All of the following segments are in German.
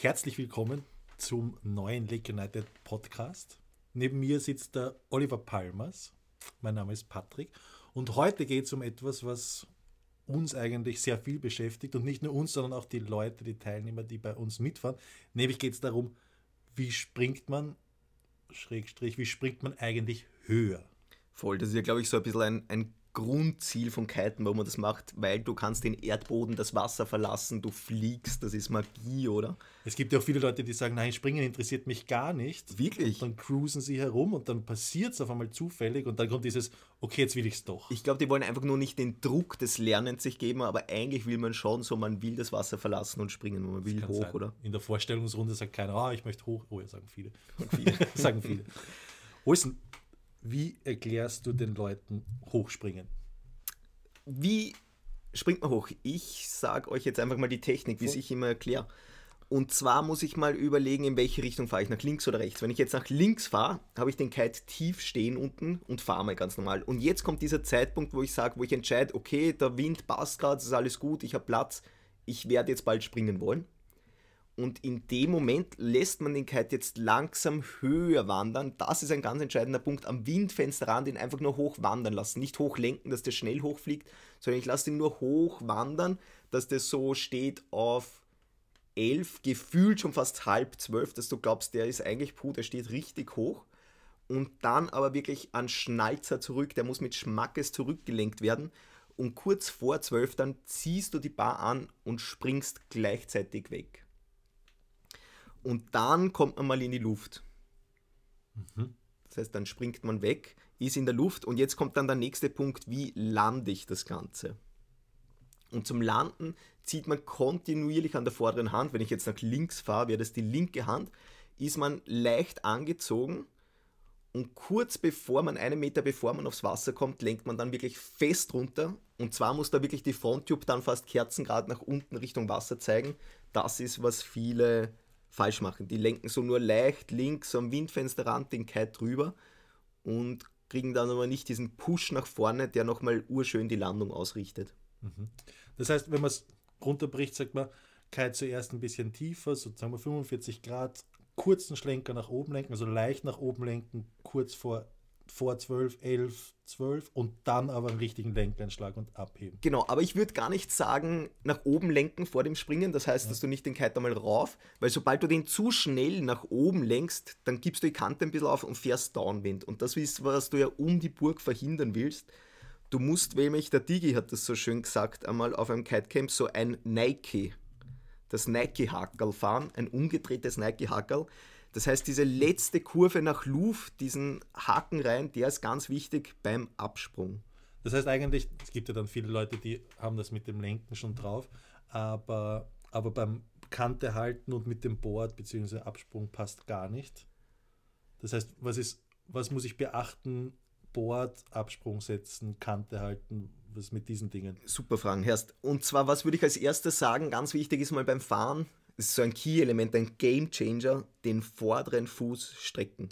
Herzlich willkommen zum neuen Lake United Podcast. Neben mir sitzt der Oliver Palmers. Mein Name ist Patrick. Und heute geht es um etwas, was uns eigentlich sehr viel beschäftigt und nicht nur uns, sondern auch die Leute, die Teilnehmer, die bei uns mitfahren. Nämlich geht es darum, wie springt man, Schrägstrich, wie springt man eigentlich höher? Voll, das ist ja, glaube ich, so ein bisschen ein, ein Grundziel von Kiten, warum man das macht, weil du kannst den Erdboden, das Wasser verlassen, du fliegst, das ist Magie, oder? Es gibt ja auch viele Leute, die sagen, nein, Springen interessiert mich gar nicht. Wirklich? Und dann cruisen sie herum und dann passiert es auf einmal zufällig und dann kommt dieses, okay, jetzt will ich es doch. Ich glaube, die wollen einfach nur nicht den Druck des Lernens sich geben, aber eigentlich will man schon so, man will das Wasser verlassen und springen, man will hoch, sein. oder? In der Vorstellungsrunde sagt keiner, ah, ich möchte hoch. Oh, ja, sagen viele. viele. sagen viele. Olsen, wie erklärst du den Leuten Hochspringen? Wie springt man hoch? Ich sage euch jetzt einfach mal die Technik, wie ich immer erkläre. Und zwar muss ich mal überlegen, in welche Richtung fahre ich, nach links oder rechts. Wenn ich jetzt nach links fahre, habe ich den Kite tief stehen unten und fahre mal ganz normal. Und jetzt kommt dieser Zeitpunkt, wo ich sage, wo ich entscheide, okay, der Wind passt gerade, es ist alles gut, ich habe Platz, ich werde jetzt bald springen wollen. Und in dem Moment lässt man den Kite jetzt langsam höher wandern. Das ist ein ganz entscheidender Punkt. Am Windfensterrand ihn einfach nur hoch wandern lassen. Nicht hoch lenken, dass der schnell hochfliegt, sondern ich lasse ihn nur hoch wandern, dass der so steht auf 11, gefühlt schon fast halb 12, dass du glaubst, der ist eigentlich puh, der steht richtig hoch. Und dann aber wirklich an Schnalzer zurück, der muss mit Schmackes zurückgelenkt werden. Und kurz vor 12 dann ziehst du die Bar an und springst gleichzeitig weg. Und dann kommt man mal in die Luft. Mhm. Das heißt, dann springt man weg, ist in der Luft und jetzt kommt dann der nächste Punkt, wie lande ich das Ganze? Und zum Landen zieht man kontinuierlich an der vorderen Hand. Wenn ich jetzt nach links fahre, wäre das die linke Hand, ist man leicht angezogen und kurz bevor man, einen Meter bevor man aufs Wasser kommt, lenkt man dann wirklich fest runter. Und zwar muss da wirklich die Fronttube dann fast kerzengrad nach unten Richtung Wasser zeigen. Das ist, was viele falsch machen. Die lenken so nur leicht links am Windfensterrand den Kite drüber und kriegen dann aber nicht diesen Push nach vorne, der nochmal urschön die Landung ausrichtet. Mhm. Das heißt, wenn man es runterbricht, sagt man, Kite zuerst ein bisschen tiefer, so sagen wir 45 Grad, kurzen Schlenker nach oben lenken, also leicht nach oben lenken, kurz vor vor 12, 11, 12 und dann aber einen richtigen Lenkeinschlag und abheben. Genau, aber ich würde gar nicht sagen, nach oben lenken vor dem Springen. Das heißt, ja. dass du nicht den Kite einmal rauf, weil sobald du den zu schnell nach oben lenkst, dann gibst du die Kante ein bisschen auf und fährst Downwind. Und das ist, was du ja um die Burg verhindern willst. Du musst, nämlich, der Digi hat das so schön gesagt, einmal auf einem Kitecamp so ein Nike, das Nike-Hackerl fahren, ein umgedrehtes Nike-Hackerl das heißt, diese letzte Kurve nach Luft, diesen Haken rein, der ist ganz wichtig beim Absprung. Das heißt eigentlich, es gibt ja dann viele Leute, die haben das mit dem Lenken schon drauf, aber, aber beim Kante halten und mit dem Board bzw. Absprung passt gar nicht. Das heißt, was, ist, was muss ich beachten? Board, Absprung setzen, Kante halten, was mit diesen Dingen? Super Fragen, Herst. Und zwar, was würde ich als erstes sagen? Ganz wichtig ist mal beim Fahren, ist so ein Key-Element, ein Game-Changer, den vorderen Fuß strecken.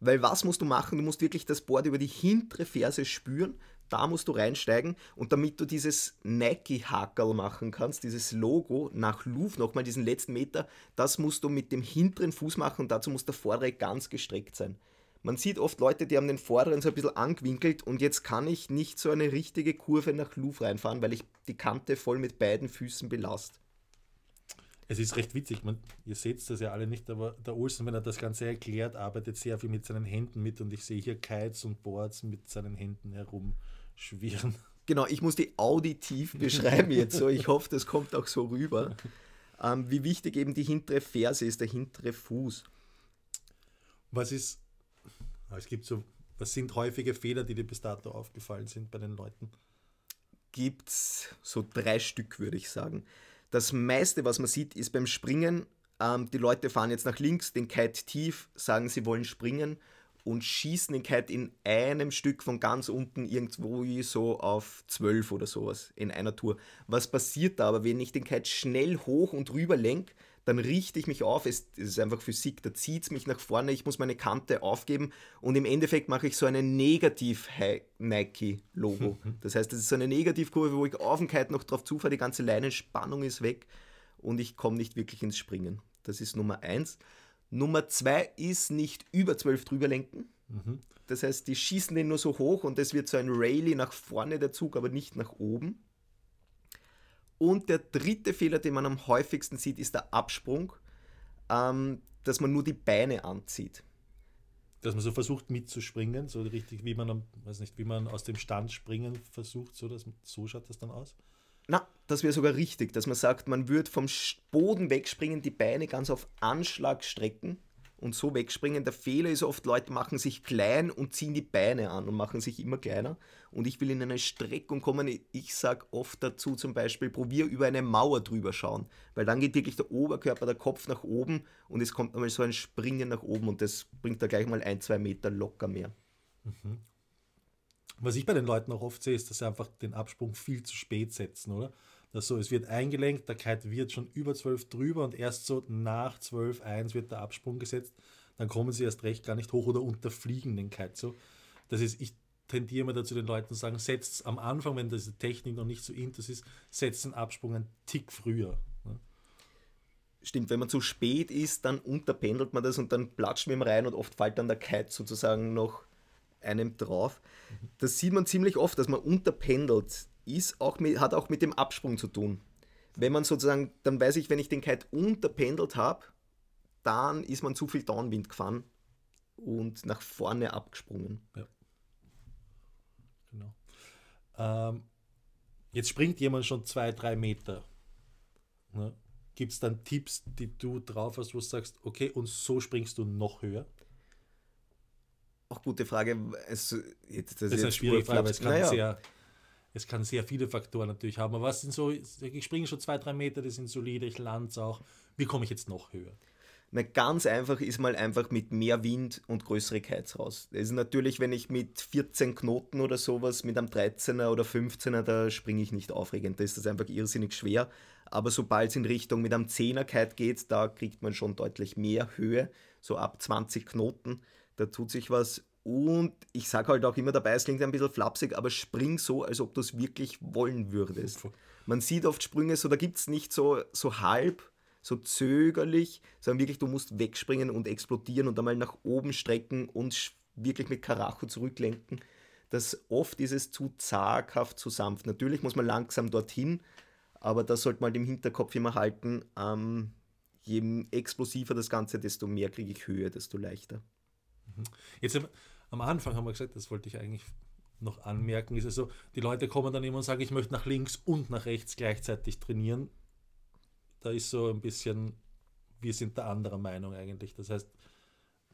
Weil was musst du machen? Du musst wirklich das Board über die hintere Ferse spüren, da musst du reinsteigen und damit du dieses Nike-Hackerl machen kannst, dieses Logo nach Luft, nochmal diesen letzten Meter, das musst du mit dem hinteren Fuß machen und dazu muss der vordere ganz gestreckt sein. Man sieht oft Leute, die haben den vorderen so ein bisschen angewinkelt und jetzt kann ich nicht so eine richtige Kurve nach Luft reinfahren, weil ich die Kante voll mit beiden Füßen belast. Es ist recht witzig, man, ihr seht das ja alle nicht, aber der Olsen, wenn er das Ganze erklärt, arbeitet sehr viel mit seinen Händen mit und ich sehe hier Kites und Boards mit seinen Händen herumschwirren. Genau, ich muss die auditiv beschreiben jetzt so. Ich hoffe, das kommt auch so rüber. Ähm, wie wichtig eben die hintere Ferse ist, der hintere Fuß. Was ist, es gibt so, was sind häufige Fehler, die dir bis dato aufgefallen sind bei den Leuten? Gibt es so drei Stück, würde ich sagen. Das meiste, was man sieht, ist beim Springen, ähm, die Leute fahren jetzt nach links, den Kite tief, sagen, sie wollen springen und schießen den Kite in einem Stück von ganz unten irgendwo so auf 12 oder sowas in einer Tour. Was passiert da aber, wenn ich den Kite schnell hoch und rüber lenke, dann richte ich mich auf, es, es ist einfach Physik, da zieht es mich nach vorne, ich muss meine Kante aufgeben und im Endeffekt mache ich so ein Negativ-Nike-Logo. Das heißt, das ist so eine Negativkurve, wo ich auf den Kite noch drauf zufahre, die ganze Leinenspannung ist weg und ich komme nicht wirklich ins Springen. Das ist Nummer eins. Nummer zwei ist nicht über 12 drüber lenken. Mhm. Das heißt, die schießen den nur so hoch und es wird so ein Rayleigh nach vorne der Zug, aber nicht nach oben. Und der dritte Fehler, den man am häufigsten sieht, ist der Absprung, ähm, dass man nur die Beine anzieht. Dass man so versucht mitzuspringen, so richtig, wie man, weiß nicht, wie man aus dem Stand springen versucht, so, dass, so schaut das dann aus. Na, das wäre sogar richtig, dass man sagt, man würde vom Boden wegspringen, die Beine ganz auf Anschlag strecken und so wegspringen. Der Fehler ist oft, Leute machen sich klein und ziehen die Beine an und machen sich immer kleiner. Und ich will in eine Streckung kommen. Ich sage oft dazu zum Beispiel, probier über eine Mauer drüber schauen, weil dann geht wirklich der Oberkörper, der Kopf nach oben und es kommt einmal so ein Springen nach oben und das bringt da gleich mal ein, zwei Meter locker mehr. Mhm. Was ich bei den Leuten auch oft sehe, ist, dass sie einfach den Absprung viel zu spät setzen, oder? Dass so, es wird eingelenkt, der Kite wird schon über 12 drüber und erst so nach 12, 1 wird der Absprung gesetzt. Dann kommen sie erst recht gar nicht hoch oder unterfliegen den Kite so. Das ist, ich tendiere immer dazu, den Leuten zu sagen, setzt am Anfang, wenn diese Technik noch nicht so intus ist, setzt den Absprung einen Tick früher. Ne? Stimmt, wenn man zu spät ist, dann unterpendelt man das und dann platscht man ihm rein und oft fällt dann der Kite sozusagen noch einem drauf. Das sieht man ziemlich oft, dass man unterpendelt. Ist auch mit, hat auch mit dem Absprung zu tun. Wenn man sozusagen, dann weiß ich, wenn ich den Kite unterpendelt habe, dann ist man zu viel Downwind gefahren und nach vorne abgesprungen. Ja. Genau. Ähm, jetzt springt jemand schon zwei, drei Meter. Ne? Gibt es dann Tipps, die du drauf hast, wo du sagst, okay, und so springst du noch höher? Auch gute Frage. Es, jetzt, das, das, ist eine schwierige Frage, weil es kann, naja. sehr, es kann sehr viele Faktoren natürlich haben. Aber was sind so, ich springe schon zwei, drei Meter, die sind solide, ich lande es auch. Wie komme ich jetzt noch höher? Na, ganz einfach ist mal einfach mit mehr Wind und größere Kites raus. Das ist natürlich, wenn ich mit 14 Knoten oder sowas, mit einem 13er oder 15er, da springe ich nicht aufregend. Da ist das einfach irrsinnig schwer. Aber sobald es in Richtung mit einem 10er Kite geht, da kriegt man schon deutlich mehr Höhe. So ab 20 Knoten da tut sich was. Und ich sage halt auch immer dabei, es klingt ein bisschen flapsig, aber spring so, als ob du es wirklich wollen würdest. Man sieht oft Sprünge so, da gibt es nicht so, so halb, so zögerlich, sondern wirklich, du musst wegspringen und explodieren und einmal nach oben strecken und wirklich mit Karacho zurücklenken. Das oft ist es zu zaghaft, zu sanft. Natürlich muss man langsam dorthin, aber das sollte man im Hinterkopf immer halten. Ähm, je explosiver das Ganze, desto mehr kriege ich Höhe, desto leichter. Mhm. Jetzt am Anfang haben wir gesagt, das wollte ich eigentlich noch anmerken, ist es so, die Leute kommen dann immer und sagen, ich möchte nach links und nach rechts gleichzeitig trainieren. Da ist so ein bisschen, wir sind der anderer Meinung eigentlich. Das heißt,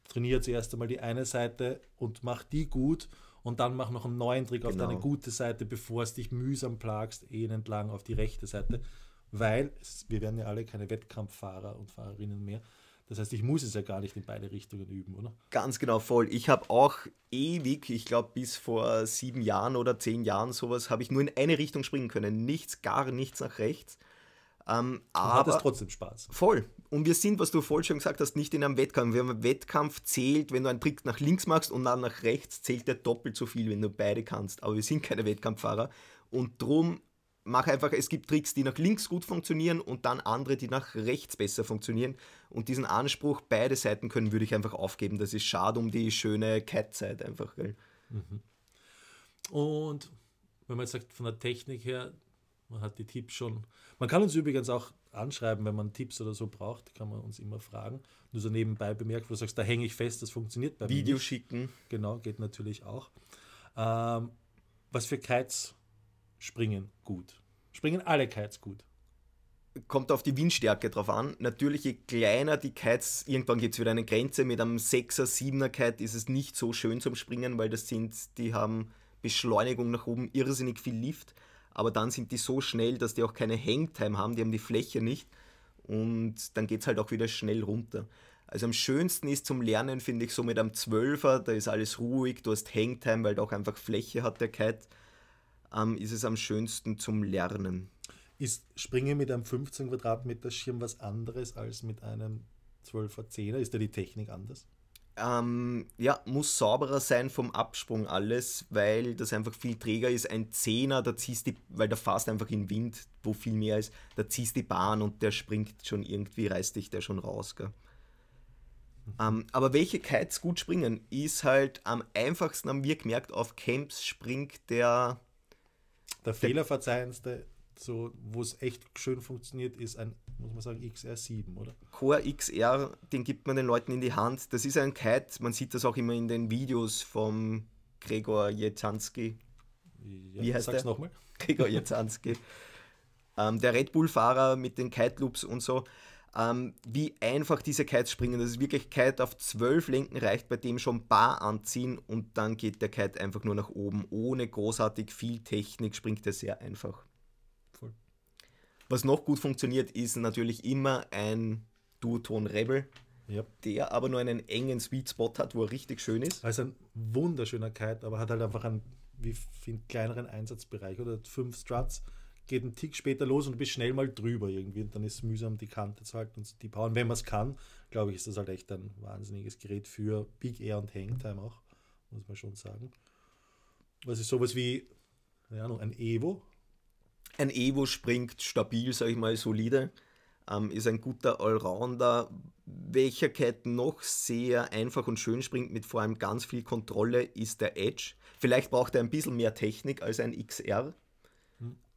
trainiere zuerst einmal die eine Seite und mach die gut und dann mach noch einen neuen Trick genau. auf deine gute Seite, bevor es dich mühsam plagst, eh entlang auf die rechte Seite. Weil wir werden ja alle keine Wettkampffahrer und Fahrerinnen mehr. Das heißt, ich muss es ja gar nicht in beide Richtungen üben, oder? Ganz genau, voll. Ich habe auch ewig, ich glaube bis vor sieben Jahren oder zehn Jahren sowas, habe ich nur in eine Richtung springen können. Nichts, gar nichts nach rechts. Ähm, aber hat es trotzdem Spaß. Voll. Und wir sind, was du voll schon gesagt hast, nicht in einem Wettkampf. Wir haben einen Wettkampf zählt, wenn du einen Trick nach links machst und dann nach rechts, zählt der doppelt so viel, wenn du beide kannst. Aber wir sind keine Wettkampffahrer. Und drum mach einfach, es gibt Tricks, die nach links gut funktionieren und dann andere, die nach rechts besser funktionieren. Und diesen Anspruch, beide Seiten können, würde ich einfach aufgeben. Das ist schade um die schöne Cat-Zeit einfach. Gell? Mhm. Und wenn man jetzt sagt, von der Technik her, man hat die Tipps schon. Man kann uns übrigens auch anschreiben, wenn man Tipps oder so braucht, kann man uns immer fragen. Nur so nebenbei bemerkt, wo du sagst, da hänge ich fest, das funktioniert bei Video mir. Video schicken. Genau, geht natürlich auch. Ähm, was für Kites springen gut? Springen alle Kites gut? Kommt auf die Windstärke drauf an. Natürlich, je kleiner die Kites, irgendwann gibt es wieder eine Grenze. Mit einem 6er, 7er Kite ist es nicht so schön zum Springen, weil das sind, die haben Beschleunigung nach oben, irrsinnig viel Lift. Aber dann sind die so schnell, dass die auch keine Hangtime haben, die haben die Fläche nicht. Und dann geht es halt auch wieder schnell runter. Also am schönsten ist zum Lernen, finde ich, so mit einem 12er, da ist alles ruhig, du hast Hangtime, weil der auch einfach Fläche hat, der Kite ähm, ist es am schönsten zum Lernen. Ist Springen mit einem 15 Quadratmeter Schirm was anderes als mit einem 12er 10er? Ist da die Technik anders? Ähm, ja, muss sauberer sein vom Absprung alles, weil das einfach viel träger ist. Ein Zehner, da ziehst die, weil der fast einfach in Wind, wo viel mehr ist, da ziehst die Bahn und der springt schon irgendwie, reißt dich der schon raus. Gell? Mhm. Ähm, aber welche Kites gut springen, ist halt am einfachsten, haben wir gemerkt, auf Camps springt der. Der fehlerverzeihendste, so, wo es echt schön funktioniert, ist ein muss man sagen, XR7, oder? Core XR, den gibt man den Leuten in die Hand. Das ist ein Kite, man sieht das auch immer in den Videos vom Gregor Jetanski. Ja, Wie heißt sag's der? nochmal. Gregor Jetanski. ähm, der Red Bull-Fahrer mit den Kite Loops und so. Ähm, wie einfach diese Kites springen. Das ist wirklich Kite auf zwölf Lenken reicht bei dem schon Bar anziehen und dann geht der Kite einfach nur nach oben. Ohne großartig viel Technik springt er sehr einfach. Was noch gut funktioniert, ist natürlich immer ein Duoton Rebel, ja. der aber nur einen engen Sweet Spot hat, wo er richtig schön ist. Also ein wunderschöner Kite, aber hat halt einfach einen, wie finde kleineren Einsatzbereich oder fünf Struts, geht ein Tick später los und du bist schnell mal drüber irgendwie und dann ist es mühsam, die Kante zu halten und die Power. wenn man es kann, glaube ich, ist das halt echt ein wahnsinniges Gerät für Big Air und Hangtime auch, muss man schon sagen. Was ist sowas wie, keine Ahnung, ein Evo, ein Evo springt stabil, sage ich mal, solide. Ähm, ist ein guter Allrounder. Welcher Cat noch sehr einfach und schön springt, mit vor allem ganz viel Kontrolle, ist der Edge. Vielleicht braucht er ein bisschen mehr Technik als ein XR.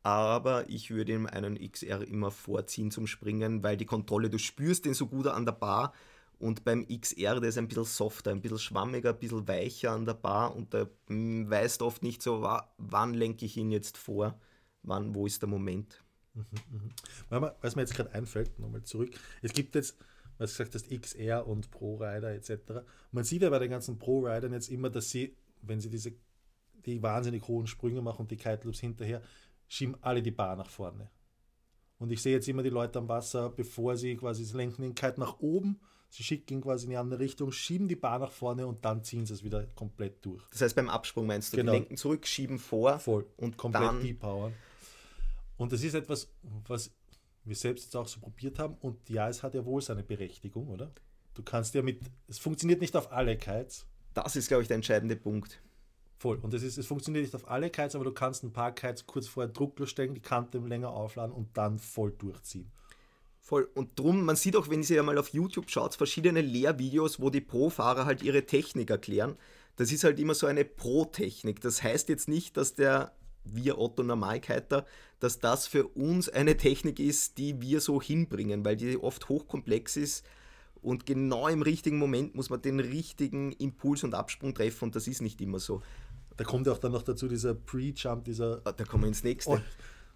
Aber ich würde ihm einen XR immer vorziehen zum Springen, weil die Kontrolle, du spürst den so gut an der Bar. Und beim XR, der ist ein bisschen softer, ein bisschen schwammiger, ein bisschen weicher an der Bar und da hm, weißt oft nicht so, wann lenke ich ihn jetzt vor wann, wo ist der Moment. Mhm, mhm. Was mir jetzt gerade einfällt, nochmal zurück, es gibt jetzt, was du gesagt hast, XR und Pro-Rider etc. Man sieht ja bei den ganzen Pro-Ridern jetzt immer, dass sie, wenn sie diese die wahnsinnig hohen Sprünge machen und die Kite Loops hinterher, schieben alle die Bar nach vorne. Und ich sehe jetzt immer die Leute am Wasser, bevor sie quasi, sie lenken den Kite nach oben, sie schicken quasi in die andere Richtung, schieben die Bar nach vorne und dann ziehen sie es wieder komplett durch. Das heißt beim Absprung meinst du, genau. die lenken zurück, schieben vor Voll. und komplett dann depowern. Und das ist etwas, was wir selbst jetzt auch so probiert haben. Und ja, es hat ja wohl seine Berechtigung, oder? Du kannst ja mit, es funktioniert nicht auf alle Kites. Das ist, glaube ich, der entscheidende Punkt. Voll. Und das ist, es funktioniert nicht auf alle Kites, aber du kannst ein paar Kites kurz vorher drucklos stellen, die Kante länger aufladen und dann voll durchziehen. Voll. Und drum, man sieht auch, wenn ihr mal auf YouTube schaut, verschiedene Lehrvideos, wo die Pro-Fahrer halt ihre Technik erklären. Das ist halt immer so eine Pro-Technik. Das heißt jetzt nicht, dass der wir Otto Normalkeiter, dass das für uns eine Technik ist, die wir so hinbringen, weil die oft hochkomplex ist und genau im richtigen Moment muss man den richtigen Impuls und Absprung treffen und das ist nicht immer so. Da kommt auch dann noch dazu dieser Pre-Jump, dieser. Ah, da kommen wir ins nächste. Oh.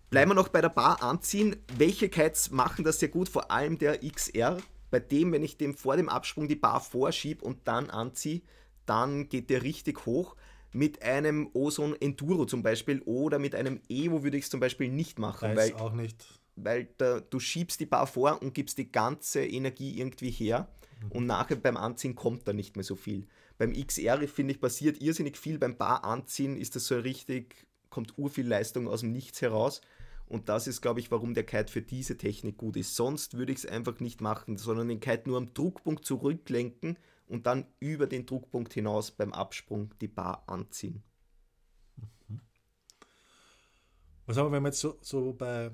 Bleiben wir noch bei der Bar anziehen. Welche Kites machen das sehr gut? Vor allem der XR. Bei dem, wenn ich dem vor dem Absprung die Bar vorschiebe und dann anziehe, dann geht der richtig hoch. Mit einem Ozone Enduro zum Beispiel oder mit einem Evo würde ich es zum Beispiel nicht machen. Weiß weil, auch nicht. Weil da, du schiebst die Bar vor und gibst die ganze Energie irgendwie her mhm. und nachher beim Anziehen kommt da nicht mehr so viel. Beim XR, finde ich, passiert irrsinnig viel. Beim Bar anziehen ist das so richtig, kommt urviel Leistung aus dem Nichts heraus. Und das ist, glaube ich, warum der Kite für diese Technik gut ist. Sonst würde ich es einfach nicht machen, sondern den Kite nur am Druckpunkt zurücklenken und dann über den Druckpunkt hinaus beim Absprung die Bar anziehen. Mhm. Was haben wir, wenn wir jetzt so, so bei,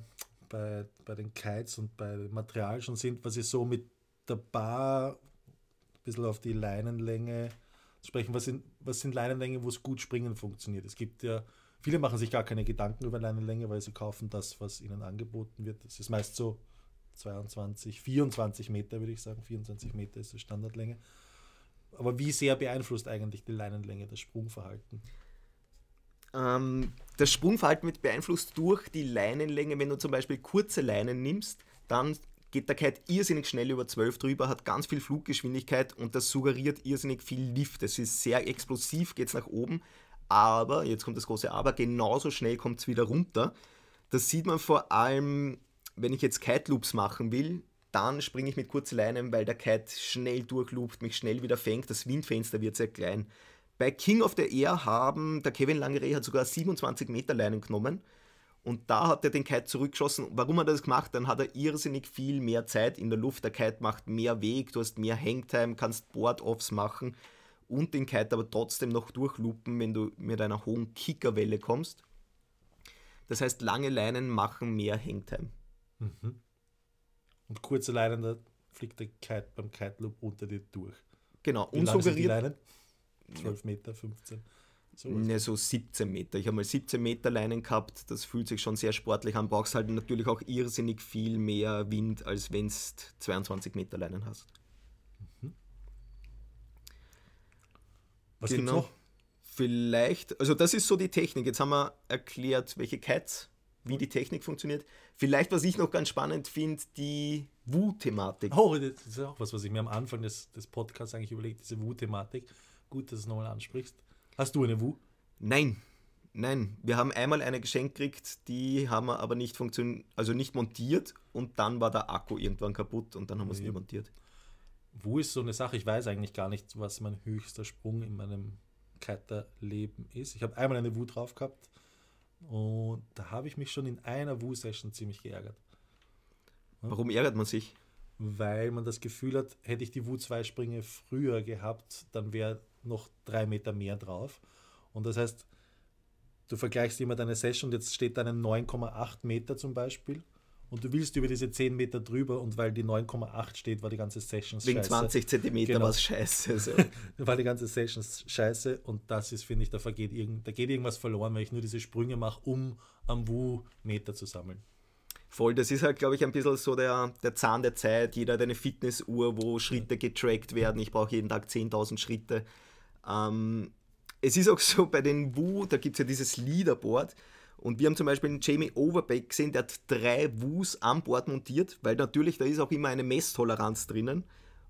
bei, bei den Kites und bei Material schon sind, was ist so mit der Bar ein bisschen auf die Leinenlänge sprechen, was sind, was sind Leinenlängen, wo es gut springen funktioniert? Es gibt ja, viele machen sich gar keine Gedanken über Leinenlänge, weil sie kaufen das, was ihnen angeboten wird. Es ist meist so 22, 24 Meter, würde ich sagen. 24 Meter ist die Standardlänge. Aber wie sehr beeinflusst eigentlich die Leinenlänge das Sprungverhalten? Ähm, das Sprungverhalten wird beeinflusst durch die Leinenlänge. Wenn du zum Beispiel kurze Leinen nimmst, dann geht der Kite irrsinnig schnell über 12 drüber, hat ganz viel Fluggeschwindigkeit und das suggeriert irrsinnig viel Lift. Es ist sehr explosiv, geht es nach oben, aber, jetzt kommt das große Aber, genauso schnell kommt es wieder runter. Das sieht man vor allem, wenn ich jetzt Kite Loops machen will, dann springe ich mit kurzen Leinen, weil der Kite schnell durchloopt, mich schnell wieder fängt. Das Windfenster wird sehr klein. Bei King of the Air haben, der Kevin Langeray hat sogar 27 Meter Leinen genommen Und da hat er den Kite zurückgeschossen. Warum hat er das gemacht? Dann hat er irrsinnig viel mehr Zeit in der Luft. Der Kite macht mehr Weg, du hast mehr Hangtime, kannst Board-Offs machen und den Kite aber trotzdem noch durchlupen, wenn du mit einer hohen Kickerwelle kommst. Das heißt, lange Leinen machen mehr Hangtime. Mhm. Und kurze Leinen, da fliegt der Kite beim Kite Loop unter dir durch. Genau, Wie und suggeriert. Leinen? 12 Meter, 15. So. Ne, so 17 Meter. Ich habe mal 17 Meter Leinen gehabt. Das fühlt sich schon sehr sportlich an. Brauchst halt natürlich auch irrsinnig viel mehr Wind, als wenn du 22 Meter Leinen hast. Was gibt's Genau. noch? Vielleicht, also das ist so die Technik. Jetzt haben wir erklärt, welche Kites, wie die Technik funktioniert. Vielleicht, was ich noch ganz spannend finde, die Wu-Thematik. Oh, das ist auch was, was ich mir am Anfang des, des Podcasts eigentlich überlegt, diese Wu-Thematik. Gut, dass du es nochmal ansprichst. Hast du eine Wu? Nein, nein. Wir haben einmal eine geschenkt gekriegt, die haben wir aber nicht funktioniert, also nicht montiert und dann war der Akku irgendwann kaputt und dann haben wir es nie Ja. montiert. Wu ist so eine Sache, ich weiß eigentlich gar nicht, was mein höchster Sprung in meinem Kiter-Leben ist. Ich habe einmal eine Wu drauf gehabt und da habe ich mich schon in einer Wu-Session ziemlich geärgert. Warum ärgert man sich? weil man das Gefühl hat, hätte ich die Wu-2-Sprünge früher gehabt, dann wäre noch drei Meter mehr drauf. Und das heißt, du vergleichst immer deine Session und jetzt steht da eine 9,8 Meter zum Beispiel und du willst über diese 10 Meter drüber und weil die 9,8 steht, war die ganze Session Wegen scheiße. 20 Zentimeter Genau. war es scheiße. So. War die ganze Session scheiße und das ist, finde ich, da, vergeht irgend, da geht irgendwas verloren, wenn ich nur diese Sprünge mache, um am Wu-Meter zu sammeln. Voll, das ist halt, glaube ich, ein bisschen so der, der Zahn der Zeit. Jeder hat eine Fitnessuhr, wo Schritte getrackt werden. Ich brauche jeden Tag 10.000 Schritte. Ähm, es ist auch so bei den Wu, da gibt es ja dieses Leaderboard. Und wir haben zum Beispiel den Jamie Overbeck gesehen, der hat drei Wus am Board montiert, weil natürlich da ist auch immer eine Messtoleranz drinnen.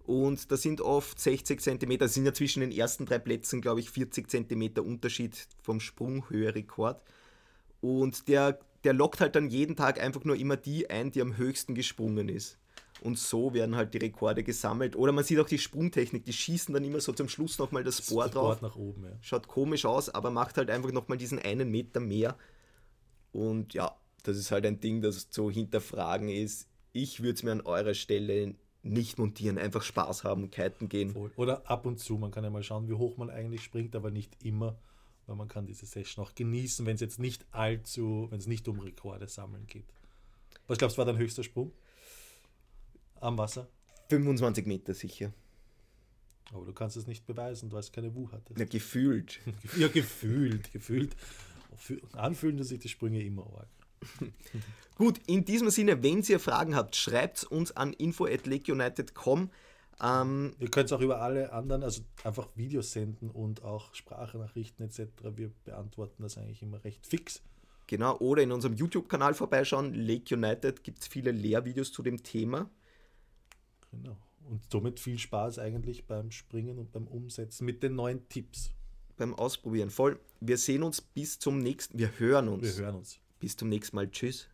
Und da sind oft 60 cm, das sind ja zwischen den ersten drei Plätzen, glaube ich, 40 cm Unterschied vom Sprunghöhe-Rekord. Und der, der lockt halt dann jeden Tag einfach nur immer die ein, die am höchsten gesprungen ist. Und so werden halt die Rekorde gesammelt. Oder man sieht auch die Sprungtechnik, die schießen dann immer so zum Schluss nochmal das Board Das drauf. nach oben, ja. Schaut komisch aus, aber macht halt einfach nochmal diesen einen Meter mehr. Und ja, das ist halt ein Ding, das zu hinterfragen ist. Ich würde es mir an eurer Stelle nicht montieren, einfach Spaß haben, kiten gehen. Voll. Oder ab und zu, man kann ja mal schauen, wie hoch man eigentlich springt, aber nicht immer, weil man kann diese Session auch genießen, wenn es jetzt nicht allzu, wenn es nicht um Rekorde sammeln geht. Was glaubst du, war dein höchster Sprung? Am Wasser? 25 Meter sicher. Aber du kannst es nicht beweisen, du hast keine Wu hattest. Ja, gefühlt. Ja, gefühlt, gefühlt. Fü- Anfühlen dass sich die Sprünge immer arg. Gut, in diesem Sinne, wenn ihr Fragen habt, schreibt uns an info.lakeunited.com. Ähm, Ihr könnt es auch über alle anderen, also einfach Videos senden und auch Sprachnachrichten etc. Wir beantworten das eigentlich immer recht fix. genau, oder in unserem YouTube-Kanal vorbeischauen. Lake United gibt es viele Lehrvideos zu dem Thema. Genau. Und somit viel Spaß eigentlich beim Springen und beim Umsetzen mit den neuen Tipps. Beim Ausprobieren. Voll. Wir sehen uns bis zum nächsten. Wir hören uns. Wir hören uns. Bis zum nächsten Mal. Tschüss.